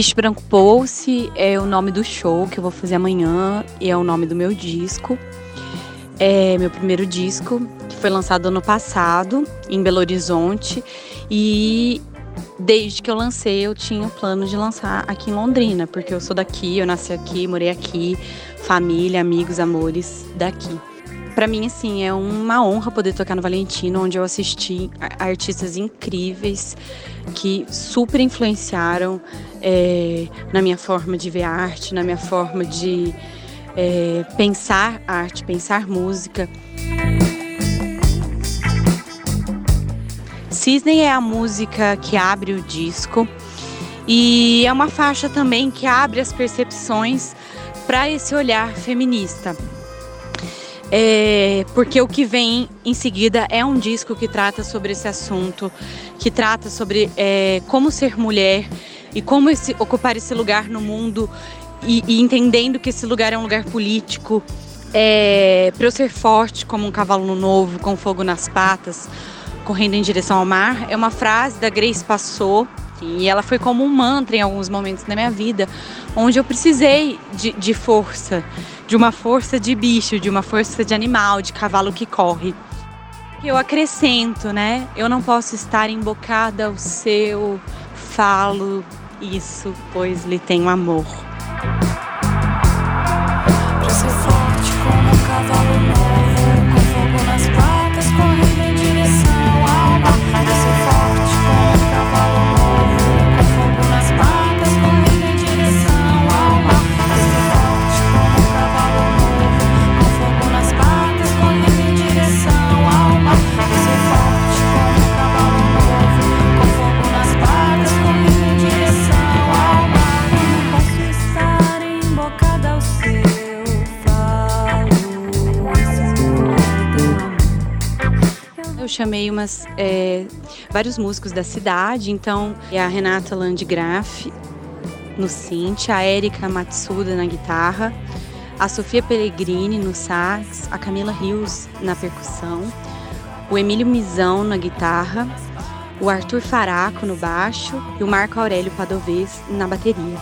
Bicho Branco Pulse é o nome do show que eu vou fazer amanhã e é o nome do meu disco. É meu primeiro disco, que foi lançado ano passado em Belo Horizonte e desde que eu lancei eu tinha o plano de lançar aqui em Londrina, porque eu sou daqui, eu nasci aqui, morei aqui, família, amigos, amores daqui. Para mim, assim, é uma honra poder tocar no Valentino, onde eu assisti artistas incríveis que super influenciaram é, na minha forma de ver arte, na minha forma de é, pensar arte, pensar música. Cisne é a música que abre o disco e é uma faixa também que abre as percepções para esse olhar feminista. É, porque o que vem em seguida é um disco que trata sobre esse assunto, que trata sobre é, como ser mulher e como esse, ocupar esse lugar no mundo e, e, entendendo que esse lugar é um lugar político. É, para eu ser forte como um cavalo novo, com fogo nas patas, correndo em direção ao mar, é uma frase da Grace Passou e ela foi como um mantra em alguns momentos da minha vida, onde eu precisei de, de força, de uma força de bicho, de uma força de animal, de cavalo que corre. Eu acrescento, né? Eu não posso estar embocada ao seu, falo isso, pois lhe tenho amor. Chamei umas, é, vários músicos da cidade, então a Renata Landgraf no synth, a Erika Matsuda na guitarra, a Sofia Pellegrini no sax, a Camila Rios na percussão, o Emílio Mizão na guitarra, o Arthur Faraco no baixo e o Marco Aurélio Padovez na bateria.